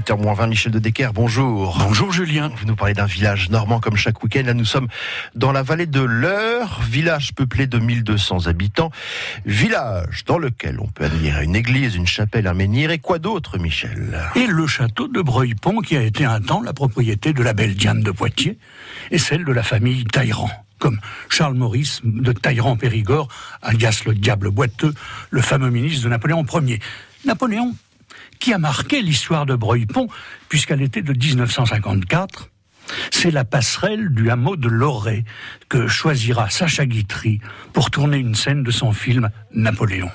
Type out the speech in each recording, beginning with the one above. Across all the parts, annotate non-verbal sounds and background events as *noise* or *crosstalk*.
8h moins 20, Michel de Decker, bonjour. Bonjour Julien. Vous nous parlez d'un village normand comme chaque week-end. Là, nous sommes dans la vallée de l'Eure, village peuplé de 1200 habitants. Village dans lequel on peut admirer une église, une chapelle, un menhir et quoi d'autre, Michel? Et le château de Breuil-Pont qui a été un temps la propriété de la belle Diane de Poitiers et celle de la famille Taïran comme Charles Maurice de Taïran-Périgord, alias le diable boiteux, le fameux ministre de Napoléon Ier. Napoléon, qui a marqué l'histoire de Breuil-Pont, puisqu'elle était de 1954, c'est la passerelle du hameau de Loré que choisira Sacha Guitry pour tourner une scène de son film Napoléon.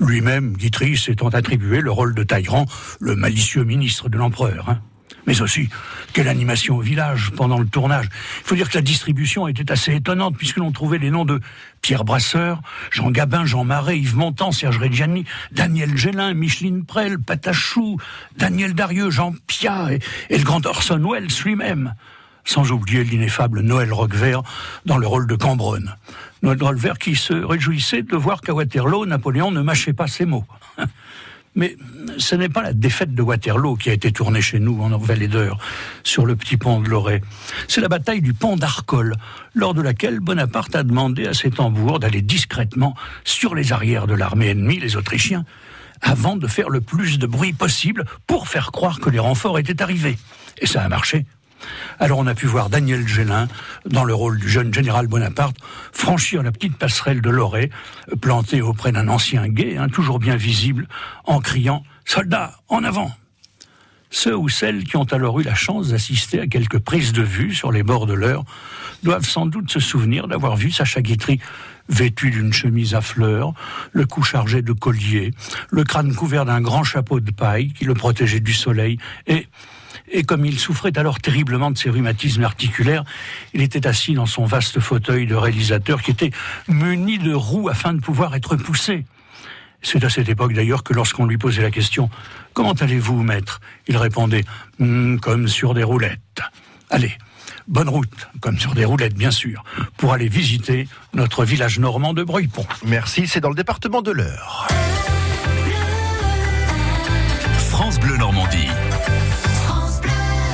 Lui-même, Guitry s'étant attribué le rôle de Talleyrand, le malicieux ministre de l'empereur. Hein. Mais aussi, quelle animation au village pendant le tournage. Il faut dire que la distribution était assez étonnante puisque l'on trouvait les noms de Pierre Brasseur, Jean Gabin, Jean Marais, Yves Montand, Serge Reggiani, Daniel Gélin, Micheline Prel, Patachou, Daniel Darieux, Jean Pia et, et le grand Orson Welles lui-même sans oublier l'ineffable Noël Roquevert dans le rôle de Cambronne. Noël Roquevert qui se réjouissait de voir qu'à Waterloo, Napoléon ne mâchait pas ses mots. *laughs* Mais ce n'est pas la défaite de Waterloo qui a été tournée chez nous en d'Eure, sur le petit pont de Loré. C'est la bataille du pont d'Arcole, lors de laquelle Bonaparte a demandé à ses tambours d'aller discrètement sur les arrières de l'armée ennemie, les Autrichiens, avant de faire le plus de bruit possible pour faire croire que les renforts étaient arrivés. Et ça a marché. Alors on a pu voir Daniel Gélin, dans le rôle du jeune général Bonaparte, franchir la petite passerelle de Loré, plantée auprès d'un ancien guet, hein, toujours bien visible, en criant « Soldats, en avant !» Ceux ou celles qui ont alors eu la chance d'assister à quelques prises de vue sur les bords de l'heure doivent sans doute se souvenir d'avoir vu Sacha Guitry vêtu d'une chemise à fleurs, le cou chargé de colliers, le crâne couvert d'un grand chapeau de paille qui le protégeait du soleil, et et comme il souffrait alors terriblement de ses rhumatismes articulaires, il était assis dans son vaste fauteuil de réalisateur qui était muni de roues afin de pouvoir être poussé. C'est à cette époque d'ailleurs que lorsqu'on lui posait la question Comment allez-vous, maître? Il répondait hmm, Comme sur des roulettes. Allez, bonne route, comme sur des roulettes bien sûr, pour aller visiter notre village normand de Breuil-Pont. Merci, c'est dans le département de l'Eure.